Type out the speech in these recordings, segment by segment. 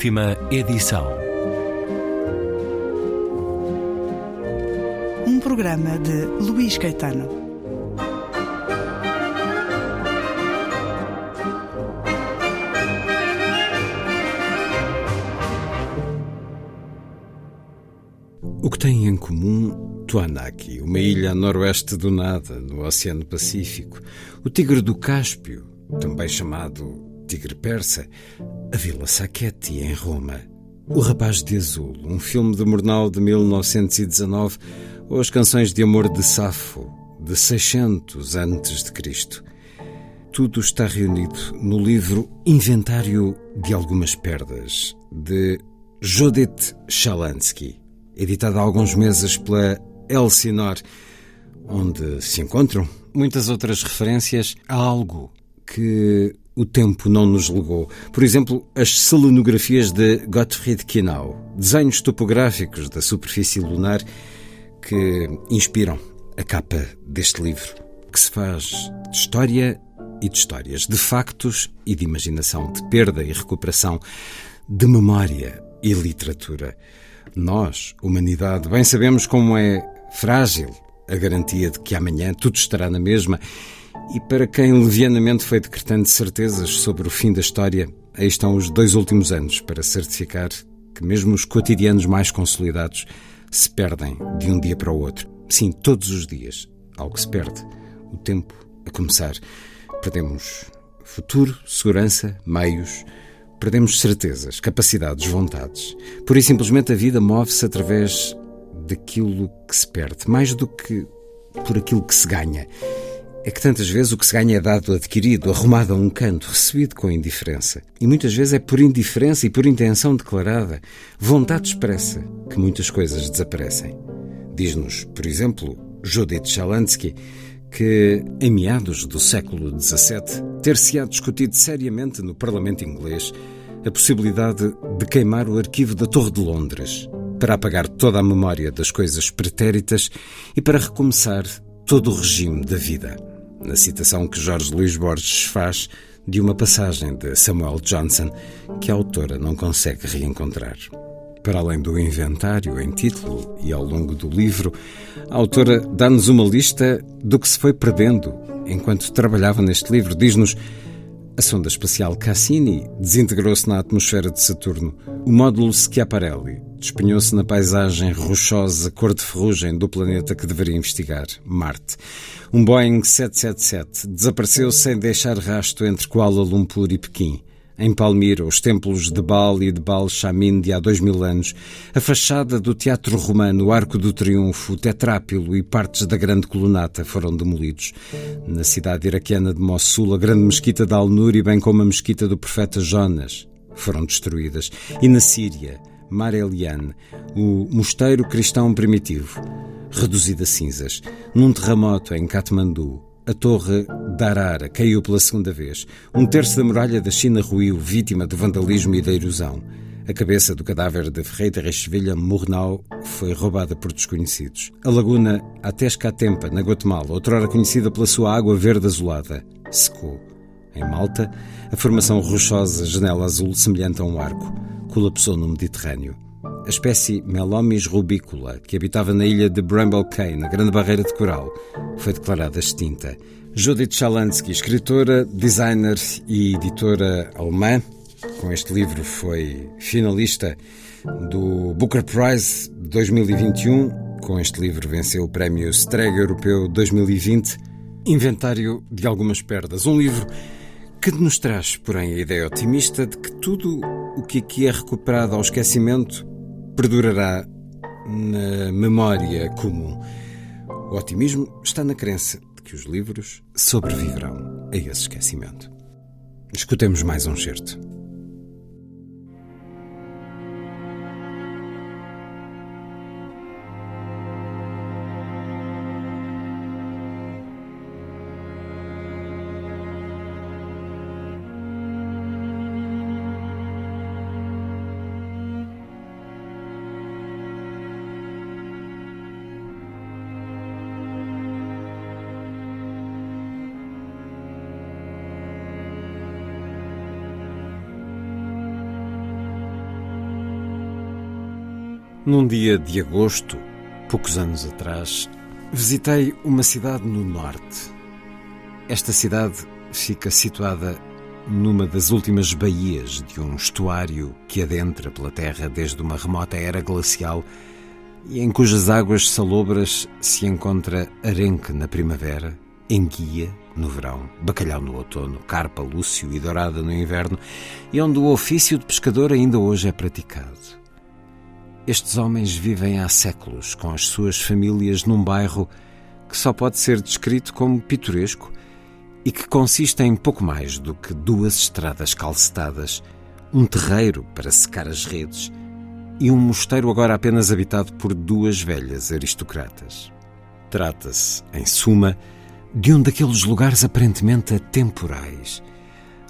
Última edição. Um programa de Luís Caetano. O que têm em comum Tuanaki, uma ilha a noroeste do nada, no Oceano Pacífico, o tigre do Cáspio, também chamado tigre persa, a Vila Sacchetti, em Roma, O Rapaz de Azul, um filme de Murnau de 1919, ou as canções de amor de Safo, de 600 antes de Cristo. Tudo está reunido no livro Inventário de Algumas Perdas, de Judith Shalansky, editado há alguns meses pela Elsinor, onde se encontram muitas outras referências a algo que o tempo não nos legou. Por exemplo, as selenografias de Gottfried Kinau, desenhos topográficos da superfície lunar que inspiram a capa deste livro, que se faz de história e de histórias, de factos e de imaginação, de perda e recuperação, de memória e literatura. Nós, humanidade, bem sabemos como é frágil a garantia de que amanhã tudo estará na mesma e para quem levianamente foi decretando certezas sobre o fim da história, aí estão os dois últimos anos para certificar que mesmo os cotidianos mais consolidados se perdem de um dia para o outro. Sim, todos os dias algo se perde. O tempo a começar. Perdemos futuro, segurança, meios, perdemos certezas, capacidades, vontades. Por e simplesmente a vida move-se através daquilo que se perde, mais do que por aquilo que se ganha. É que tantas vezes o que se ganha é dado, adquirido, arrumado a um canto, recebido com indiferença. E muitas vezes é por indiferença e por intenção declarada, vontade expressa, que muitas coisas desaparecem. Diz-nos, por exemplo, Judith Shalansky, que, em meados do século XVII, ter-se-á discutido seriamente no Parlamento inglês a possibilidade de queimar o arquivo da Torre de Londres para apagar toda a memória das coisas pretéritas e para recomeçar todo o regime da vida na citação que Jorge Luís Borges faz de uma passagem de Samuel Johnson que a autora não consegue reencontrar. Para além do inventário em título e ao longo do livro, a autora dá-nos uma lista do que se foi perdendo enquanto trabalhava neste livro. Diz-nos a sonda espacial Cassini desintegrou-se na atmosfera de Saturno. O módulo Schiaparelli despenhou-se na paisagem rochosa cor de ferrugem do planeta que deveria investigar, Marte. Um Boeing 777 desapareceu sem deixar rasto entre Kuala Lumpur e Pequim. Em Palmira, os templos de Baal e de Baal Shamin de há dois mil anos, a fachada do Teatro Romano, o Arco do Triunfo, o Tetrápilo e partes da Grande Colunata foram demolidos. Na cidade iraquiana de Mossul, a Grande Mesquita de Al-Nur, bem como a Mesquita do Profeta Jonas, foram destruídas. E na Síria, Mar Eliane, o mosteiro cristão primitivo, reduzido a cinzas. Num terremoto em Katmandu, a torre Darara caiu pela segunda vez. Um terço da muralha da China ruiu, vítima do vandalismo e da erosão. A cabeça do cadáver de Ferreira Rechevilha Murnau foi roubada por desconhecidos. A laguna Atescatempa, na Guatemala, outrora conhecida pela sua água verde azulada, secou. Em Malta, a formação rochosa Janela Azul, semelhante a um arco, colapsou no Mediterrâneo. A espécie Melomis rubicola, que habitava na ilha de Bramble Cay, na Grande Barreira de Coral, foi declarada extinta. Judith Shalansky, escritora, designer e editora alemã, com este livro foi finalista do Booker Prize 2021. Com este livro venceu o prémio Strega Europeu 2020. Inventário de algumas perdas. Um livro que nos traz, porém, a ideia otimista de que tudo o que aqui é recuperado ao esquecimento perdurará na memória comum. O otimismo está na crença de que os livros sobreviverão a esse esquecimento. Escutemos mais um certo. Num dia de agosto, poucos anos atrás, visitei uma cidade no norte. Esta cidade fica situada numa das últimas baías de um estuário que adentra pela terra desde uma remota era glacial e em cujas águas salobras se encontra arenque na primavera, enguia no verão, bacalhau no outono, carpa, lúcio e dourada no inverno, e onde o ofício de pescador ainda hoje é praticado. Estes homens vivem há séculos com as suas famílias num bairro que só pode ser descrito como pitoresco e que consiste em pouco mais do que duas estradas calcetadas, um terreiro para secar as redes e um mosteiro agora apenas habitado por duas velhas aristocratas. Trata-se, em suma, de um daqueles lugares aparentemente atemporais,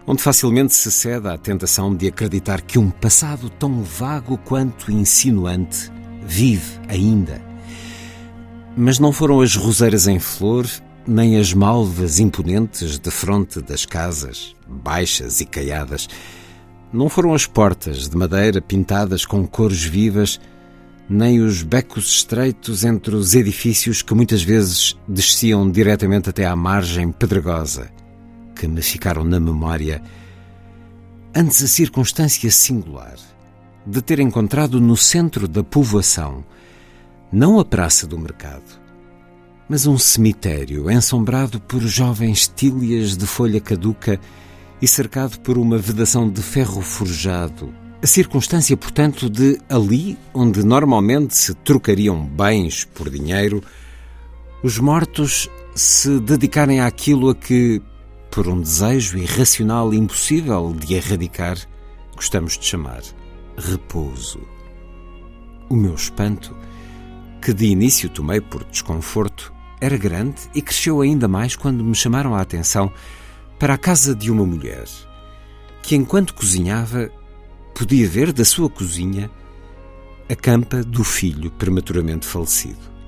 onde facilmente se cede à tentação de acreditar que um passado tão vago quanto insinuante vive ainda. Mas não foram as roseiras em flor, nem as malvas imponentes de fronte das casas, baixas e caiadas, não foram as portas de madeira pintadas com cores vivas, nem os becos estreitos entre os edifícios que muitas vezes desciam diretamente até à margem pedregosa, que me ficaram na memória, antes a circunstância singular de ter encontrado no centro da povoação não a praça do mercado, mas um cemitério ensombrado por jovens tílias de folha caduca e cercado por uma vedação de ferro forjado. A circunstância, portanto, de ali, onde normalmente se trocariam bens por dinheiro, os mortos se dedicarem àquilo a que, por um desejo irracional impossível de erradicar, gostamos de chamar repouso. O meu espanto, que de início tomei por desconforto, era grande e cresceu ainda mais quando me chamaram a atenção para a casa de uma mulher que, enquanto cozinhava, podia ver da sua cozinha a campa do filho prematuramente falecido.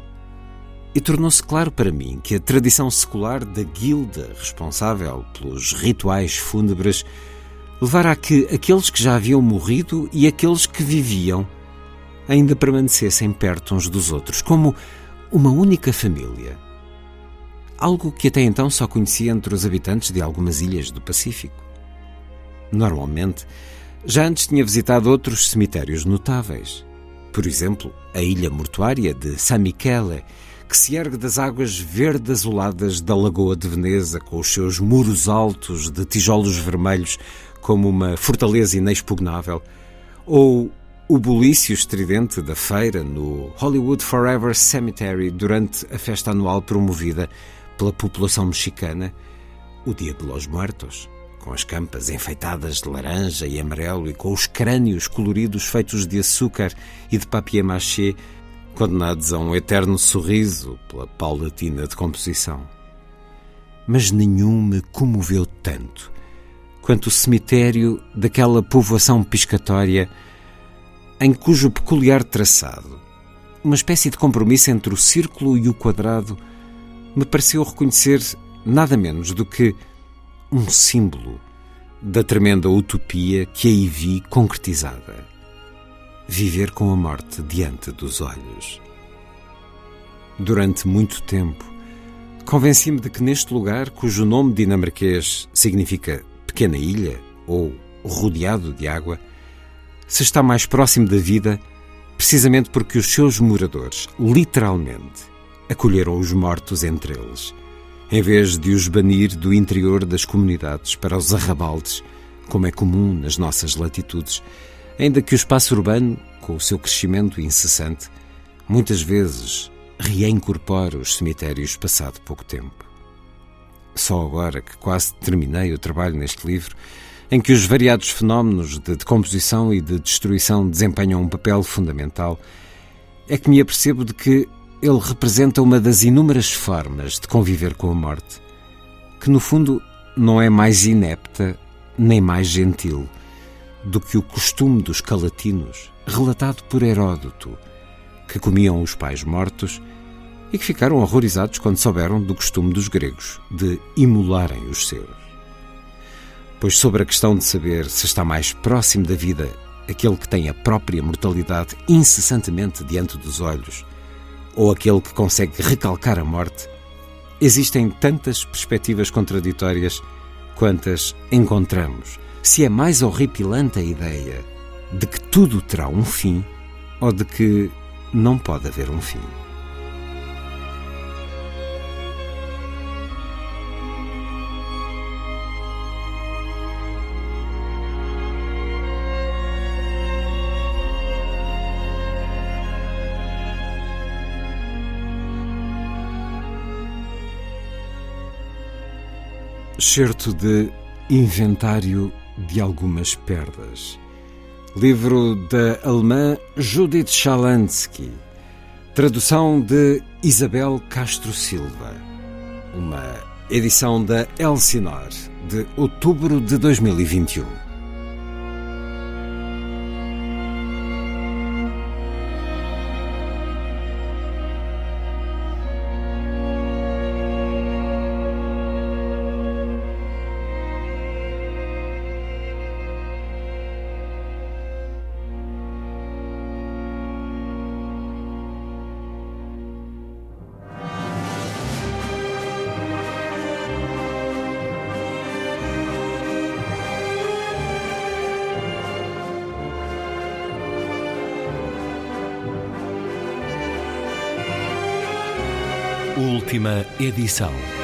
E tornou-se claro para mim que a tradição secular da guilda responsável pelos rituais fúnebres levara a que aqueles que já haviam morrido e aqueles que viviam ainda permanecessem perto uns dos outros, como uma única família. Algo que até então só conhecia entre os habitantes de algumas ilhas do Pacífico. Normalmente, já antes tinha visitado outros cemitérios notáveis. Por exemplo, a ilha mortuária de San Michele, que se ergue das águas verde-azuladas da Lagoa de Veneza, com os seus muros altos de tijolos vermelhos, como uma fortaleza inexpugnável, ou o bulício estridente da feira no Hollywood Forever Cemetery durante a festa anual promovida pela população mexicana, o Dia de los Muertos com as campas enfeitadas de laranja e amarelo e com os crânios coloridos feitos de açúcar e de papier-mâché, condenados a um eterno sorriso pela paulatina decomposição. Mas nenhum me comoveu tanto quanto o cemitério daquela povoação piscatória em cujo peculiar traçado, uma espécie de compromisso entre o círculo e o quadrado, me pareceu reconhecer nada menos do que um símbolo da tremenda utopia que aí vi concretizada. Viver com a morte diante dos olhos. Durante muito tempo, convenci-me de que neste lugar, cujo nome dinamarquês significa pequena ilha ou rodeado de água, se está mais próximo da vida, precisamente porque os seus moradores, literalmente, acolheram os mortos entre eles em vez de os banir do interior das comunidades para os arrabaldes, como é comum nas nossas latitudes, ainda que o espaço urbano, com o seu crescimento incessante, muitas vezes reincorpora os cemitérios passado pouco tempo. Só agora que quase terminei o trabalho neste livro, em que os variados fenómenos de decomposição e de destruição desempenham um papel fundamental, é que me apercebo de que ele representa uma das inúmeras formas de conviver com a morte, que no fundo não é mais inepta nem mais gentil do que o costume dos calatinos, relatado por Heródoto, que comiam os pais mortos e que ficaram horrorizados quando souberam do costume dos gregos de imolarem os seus. Pois sobre a questão de saber se está mais próximo da vida aquele que tem a própria mortalidade incessantemente diante dos olhos, ou aquele que consegue recalcar a morte, existem tantas perspectivas contraditórias quantas encontramos. Se é mais horripilante a ideia de que tudo terá um fim ou de que não pode haver um fim. Certo de Inventário de Algumas Perdas. Livro da alemã Judith Schalansky. Tradução de Isabel Castro Silva. Uma edição da Elsinor, de outubro de 2021. Última edição.